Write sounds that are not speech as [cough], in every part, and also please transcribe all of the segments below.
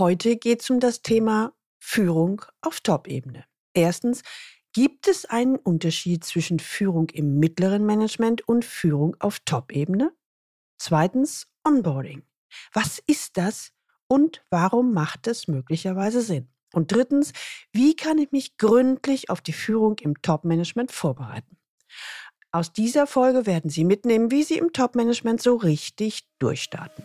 Heute geht es um das Thema Führung auf Top-Ebene. Erstens, gibt es einen Unterschied zwischen Führung im mittleren Management und Führung auf Top-Ebene? Zweitens, Onboarding. Was ist das und warum macht es möglicherweise Sinn? Und drittens, wie kann ich mich gründlich auf die Führung im Top-Management vorbereiten? Aus dieser Folge werden Sie mitnehmen, wie Sie im Top-Management so richtig durchstarten.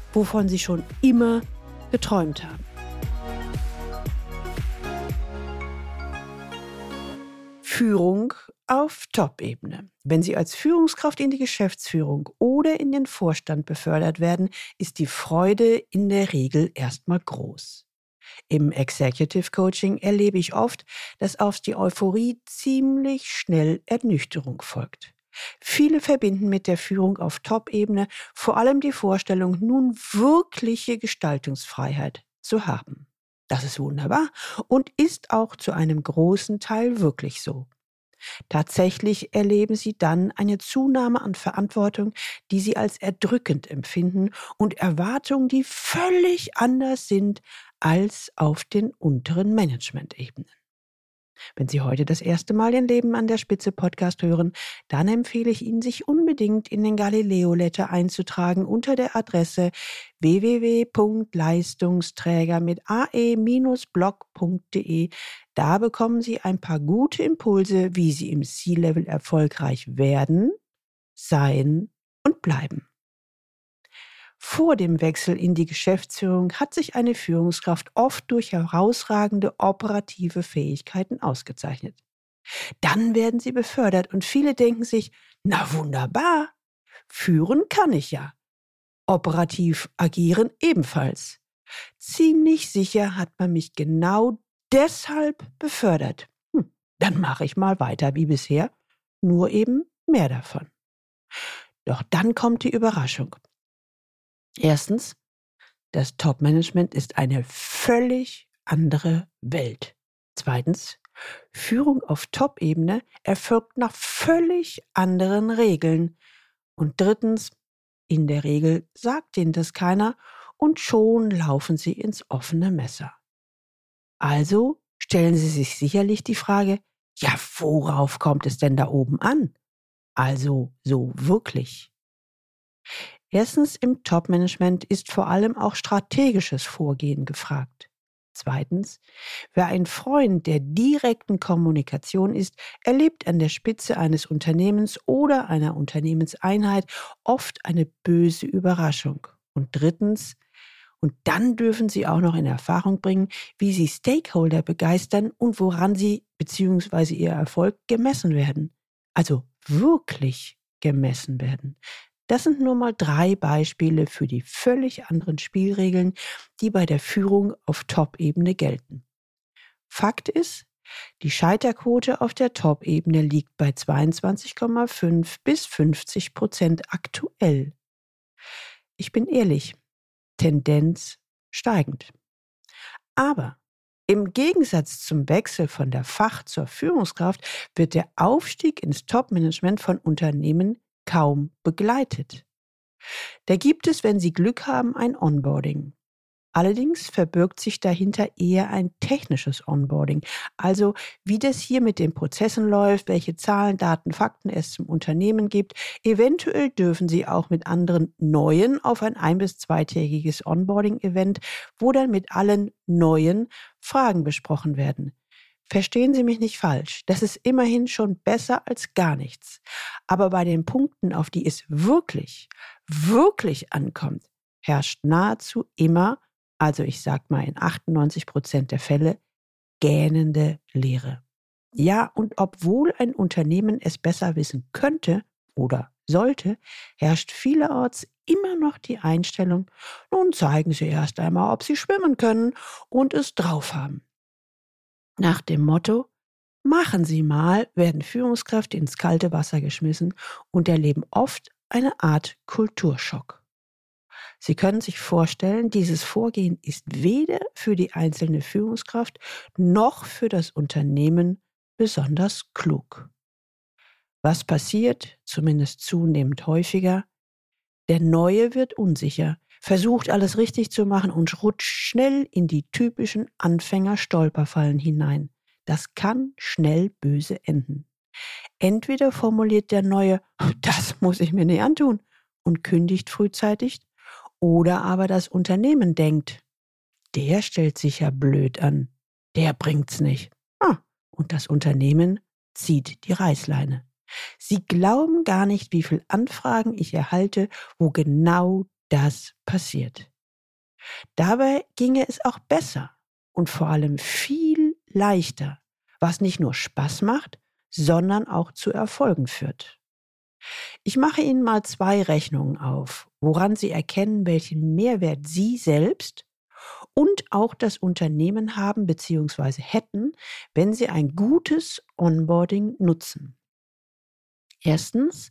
wovon sie schon immer geträumt haben. Führung auf Top-Ebene. Wenn Sie als Führungskraft in die Geschäftsführung oder in den Vorstand befördert werden, ist die Freude in der Regel erstmal groß. Im Executive Coaching erlebe ich oft, dass auf die Euphorie ziemlich schnell Ernüchterung folgt. Viele verbinden mit der Führung auf Top-Ebene vor allem die Vorstellung, nun wirkliche Gestaltungsfreiheit zu haben. Das ist wunderbar und ist auch zu einem großen Teil wirklich so. Tatsächlich erleben sie dann eine Zunahme an Verantwortung, die sie als erdrückend empfinden und Erwartungen, die völlig anders sind als auf den unteren Management-Ebenen. Wenn Sie heute das erste Mal den Leben an der Spitze Podcast hören, dann empfehle ich Ihnen, sich unbedingt in den Galileo Letter einzutragen unter der Adresse www.leistungsträger mit ae-blog.de. Da bekommen Sie ein paar gute Impulse, wie Sie im C-Level erfolgreich werden, sein und bleiben. Vor dem Wechsel in die Geschäftsführung hat sich eine Führungskraft oft durch herausragende operative Fähigkeiten ausgezeichnet. Dann werden sie befördert und viele denken sich, na wunderbar, führen kann ich ja. Operativ agieren ebenfalls. Ziemlich sicher hat man mich genau deshalb befördert. Hm, dann mache ich mal weiter wie bisher, nur eben mehr davon. Doch dann kommt die Überraschung. Erstens, das Top-Management ist eine völlig andere Welt. Zweitens, Führung auf Top-Ebene erfolgt nach völlig anderen Regeln. Und drittens, in der Regel sagt ihnen das keiner und schon laufen sie ins offene Messer. Also stellen Sie sich sicherlich die Frage, ja, worauf kommt es denn da oben an? Also so wirklich. Erstens, im Top-Management ist vor allem auch strategisches Vorgehen gefragt. Zweitens, wer ein Freund der direkten Kommunikation ist, erlebt an der Spitze eines Unternehmens oder einer Unternehmenseinheit oft eine böse Überraschung. Und drittens, und dann dürfen Sie auch noch in Erfahrung bringen, wie Sie Stakeholder begeistern und woran Sie bzw. Ihr Erfolg gemessen werden. Also wirklich gemessen werden. Das sind nur mal drei Beispiele für die völlig anderen Spielregeln, die bei der Führung auf Top-Ebene gelten. Fakt ist, die Scheiterquote auf der Top-Ebene liegt bei 22,5 bis 50 Prozent aktuell. Ich bin ehrlich, Tendenz steigend. Aber im Gegensatz zum Wechsel von der Fach- zur Führungskraft wird der Aufstieg ins Top-Management von Unternehmen kaum begleitet. Da gibt es, wenn Sie Glück haben, ein Onboarding. Allerdings verbirgt sich dahinter eher ein technisches Onboarding, also wie das hier mit den Prozessen läuft, welche Zahlen, Daten, Fakten es zum Unternehmen gibt. Eventuell dürfen Sie auch mit anderen Neuen auf ein ein- bis zweitägiges Onboarding-Event, wo dann mit allen Neuen Fragen besprochen werden. Verstehen Sie mich nicht falsch, das ist immerhin schon besser als gar nichts. Aber bei den Punkten, auf die es wirklich, wirklich ankommt, herrscht nahezu immer, also ich sag mal in 98 Prozent der Fälle, gähnende Leere. Ja, und obwohl ein Unternehmen es besser wissen könnte oder sollte, herrscht vielerorts immer noch die Einstellung, nun zeigen Sie erst einmal, ob Sie schwimmen können und es drauf haben. Nach dem Motto, machen Sie mal, werden Führungskräfte ins kalte Wasser geschmissen und erleben oft eine Art Kulturschock. Sie können sich vorstellen, dieses Vorgehen ist weder für die einzelne Führungskraft noch für das Unternehmen besonders klug. Was passiert, zumindest zunehmend häufiger? Der Neue wird unsicher, versucht alles richtig zu machen und rutscht schnell in die typischen Anfänger-Stolperfallen hinein. Das kann schnell böse enden. Entweder formuliert der Neue, [laughs] das muss ich mir nicht antun, und kündigt frühzeitig, oder aber das Unternehmen denkt, der stellt sich ja blöd an, der bringt's nicht. Ah, und das Unternehmen zieht die Reißleine. Sie glauben gar nicht, wie viele Anfragen ich erhalte, wo genau das passiert. Dabei ginge es auch besser und vor allem viel leichter, was nicht nur Spaß macht, sondern auch zu Erfolgen führt. Ich mache Ihnen mal zwei Rechnungen auf, woran Sie erkennen, welchen Mehrwert Sie selbst und auch das Unternehmen haben bzw. hätten, wenn Sie ein gutes Onboarding nutzen. Erstens,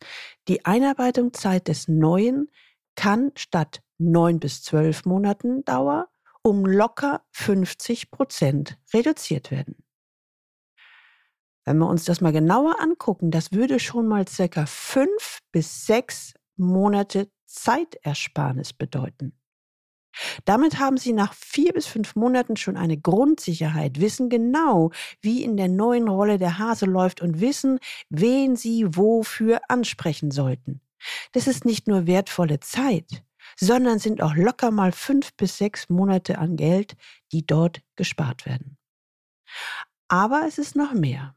die Einarbeitungszeit des Neuen kann statt neun bis zwölf Monaten Dauer um locker 50 Prozent reduziert werden. Wenn wir uns das mal genauer angucken, das würde schon mal circa fünf bis sechs Monate Zeitersparnis bedeuten. Damit haben Sie nach vier bis fünf Monaten schon eine Grundsicherheit, wissen genau, wie in der neuen Rolle der Hase läuft und wissen, wen Sie wofür ansprechen sollten. Das ist nicht nur wertvolle Zeit, sondern sind auch locker mal fünf bis sechs Monate an Geld, die dort gespart werden. Aber es ist noch mehr.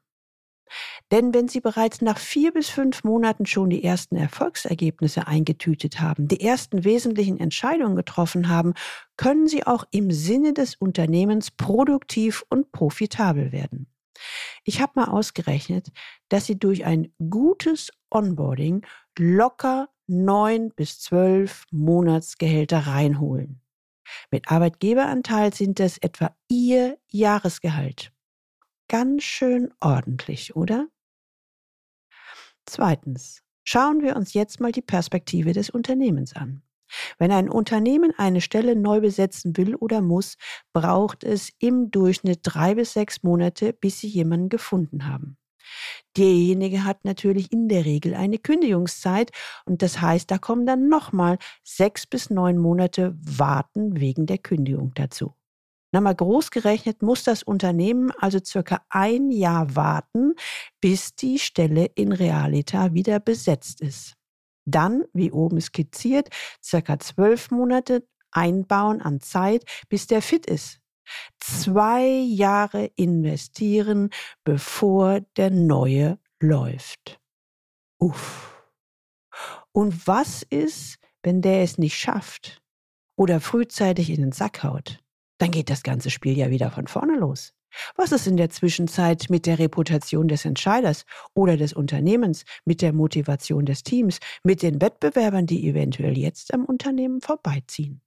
Denn wenn Sie bereits nach vier bis fünf Monaten schon die ersten Erfolgsergebnisse eingetütet haben, die ersten wesentlichen Entscheidungen getroffen haben, können Sie auch im Sinne des Unternehmens produktiv und profitabel werden. Ich habe mal ausgerechnet, dass Sie durch ein gutes Onboarding locker neun bis zwölf Monatsgehälter reinholen. Mit Arbeitgeberanteil sind das etwa Ihr Jahresgehalt ganz schön ordentlich, oder? Zweitens, schauen wir uns jetzt mal die Perspektive des Unternehmens an. Wenn ein Unternehmen eine Stelle neu besetzen will oder muss, braucht es im Durchschnitt drei bis sechs Monate, bis sie jemanden gefunden haben. Derjenige hat natürlich in der Regel eine Kündigungszeit und das heißt, da kommen dann nochmal sechs bis neun Monate Warten wegen der Kündigung dazu. Na mal groß gerechnet muss das Unternehmen also circa ein Jahr warten, bis die Stelle in Realita wieder besetzt ist. Dann, wie oben skizziert, circa zwölf Monate einbauen an Zeit, bis der fit ist. Zwei Jahre investieren, bevor der neue läuft. Uff. Und was ist, wenn der es nicht schafft oder frühzeitig in den Sack haut? dann geht das ganze Spiel ja wieder von vorne los. Was ist in der Zwischenzeit mit der Reputation des Entscheiders oder des Unternehmens, mit der Motivation des Teams, mit den Wettbewerbern, die eventuell jetzt am Unternehmen vorbeiziehen?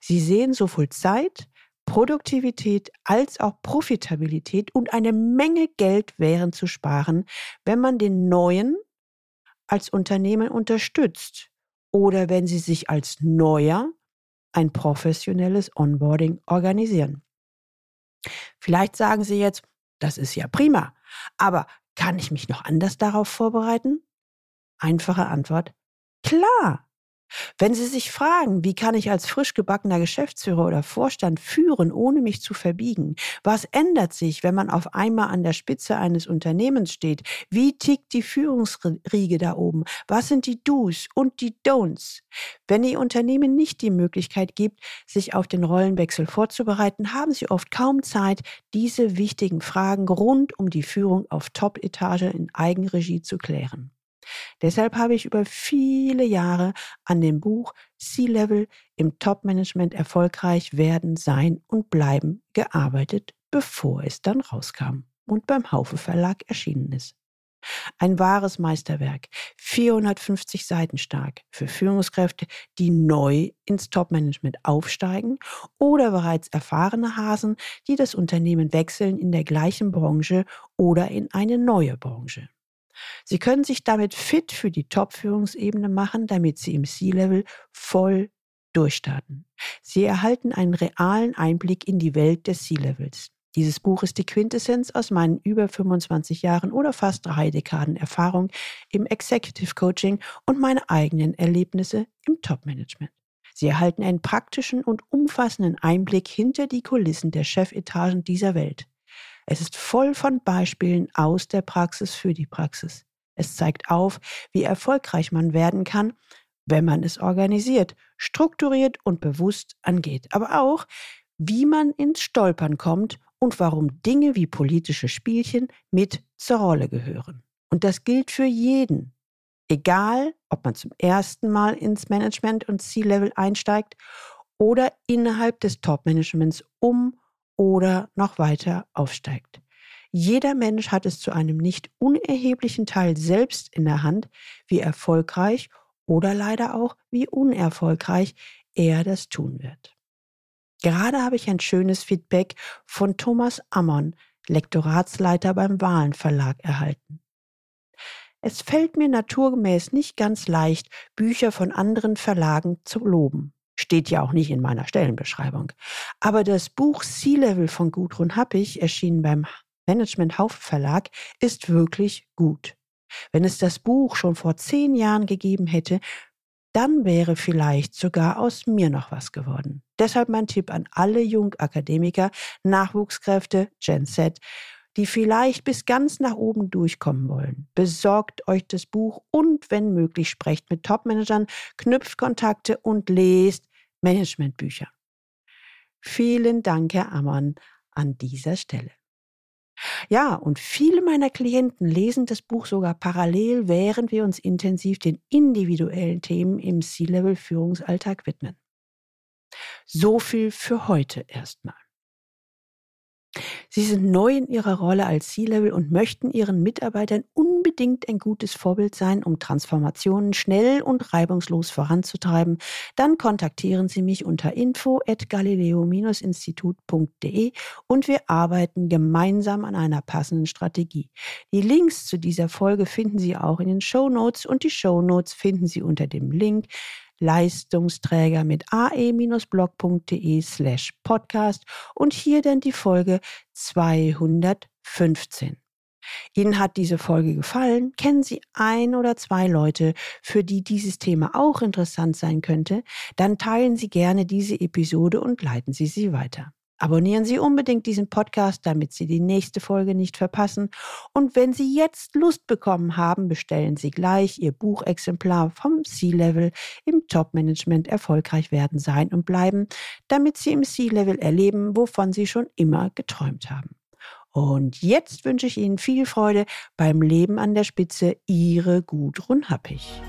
Sie sehen sowohl Zeit, Produktivität als auch Profitabilität und eine Menge Geld wären zu sparen, wenn man den neuen als Unternehmen unterstützt oder wenn sie sich als neuer ein professionelles Onboarding organisieren. Vielleicht sagen Sie jetzt, das ist ja prima, aber kann ich mich noch anders darauf vorbereiten? Einfache Antwort, klar. Wenn Sie sich fragen, wie kann ich als frisch gebackener Geschäftsführer oder Vorstand führen, ohne mich zu verbiegen? Was ändert sich, wenn man auf einmal an der Spitze eines Unternehmens steht? Wie tickt die Führungsriege da oben? Was sind die Do's und die Don'ts? Wenn die Unternehmen nicht die Möglichkeit gibt, sich auf den Rollenwechsel vorzubereiten, haben sie oft kaum Zeit, diese wichtigen Fragen rund um die Führung auf Top-Etage in Eigenregie zu klären. Deshalb habe ich über viele Jahre an dem Buch C-Level im Top-Management erfolgreich werden, sein und bleiben gearbeitet, bevor es dann rauskam und beim Haufe Verlag erschienen ist. Ein wahres Meisterwerk, 450 Seiten stark, für Führungskräfte, die neu ins Top-Management aufsteigen oder bereits erfahrene Hasen, die das Unternehmen wechseln in der gleichen Branche oder in eine neue Branche. Sie können sich damit fit für die Top-Führungsebene machen, damit Sie im C-Level voll durchstarten. Sie erhalten einen realen Einblick in die Welt des C-Levels. Dieses Buch ist die Quintessenz aus meinen über 25 Jahren oder fast drei Dekaden Erfahrung im Executive Coaching und meine eigenen Erlebnisse im Top-Management. Sie erhalten einen praktischen und umfassenden Einblick hinter die Kulissen der Chefetagen dieser Welt. Es ist voll von Beispielen aus der Praxis für die Praxis. Es zeigt auf, wie erfolgreich man werden kann, wenn man es organisiert, strukturiert und bewusst angeht. Aber auch, wie man ins Stolpern kommt und warum Dinge wie politische Spielchen mit zur Rolle gehören. Und das gilt für jeden. Egal, ob man zum ersten Mal ins Management und C-Level einsteigt oder innerhalb des Top-Managements um oder noch weiter aufsteigt. Jeder Mensch hat es zu einem nicht unerheblichen Teil selbst in der Hand, wie erfolgreich oder leider auch wie unerfolgreich er das tun wird. Gerade habe ich ein schönes Feedback von Thomas Ammon, Lektoratsleiter beim Wahlen Verlag, erhalten. Es fällt mir naturgemäß nicht ganz leicht, Bücher von anderen Verlagen zu loben. Steht ja auch nicht in meiner Stellenbeschreibung. Aber das Buch Sea Level von Gudrun Happig, erschienen beim Management Haufe Verlag, ist wirklich gut. Wenn es das Buch schon vor zehn Jahren gegeben hätte, dann wäre vielleicht sogar aus mir noch was geworden. Deshalb mein Tipp an alle Jungakademiker, Nachwuchskräfte, Gen Z, die vielleicht bis ganz nach oben durchkommen wollen. Besorgt euch das Buch und wenn möglich sprecht mit Topmanagern, knüpft Kontakte und lest Managementbücher. Vielen Dank, Herr Ammann, an dieser Stelle. Ja, und viele meiner Klienten lesen das Buch sogar parallel, während wir uns intensiv den individuellen Themen im C-Level-Führungsalltag widmen. So viel für heute erstmal. Sie sind neu in ihrer Rolle als C-Level und möchten ihren Mitarbeitern unbedingt ein gutes Vorbild sein, um Transformationen schnell und reibungslos voranzutreiben. Dann kontaktieren Sie mich unter info at galileo-institut.de und wir arbeiten gemeinsam an einer passenden Strategie. Die Links zu dieser Folge finden Sie auch in den Show Notes und die Show Notes finden Sie unter dem Link Leistungsträger mit ae-blog.de slash podcast und hier dann die Folge 215. Ihnen hat diese Folge gefallen? Kennen Sie ein oder zwei Leute, für die dieses Thema auch interessant sein könnte? Dann teilen Sie gerne diese Episode und leiten Sie sie weiter. Abonnieren Sie unbedingt diesen Podcast, damit Sie die nächste Folge nicht verpassen. Und wenn Sie jetzt Lust bekommen haben, bestellen Sie gleich Ihr Buchexemplar vom C-Level im Top-Management erfolgreich werden sein und bleiben, damit Sie im C-Level erleben, wovon Sie schon immer geträumt haben. Und jetzt wünsche ich Ihnen viel Freude beim Leben an der Spitze. Ihre Gudrun Happig.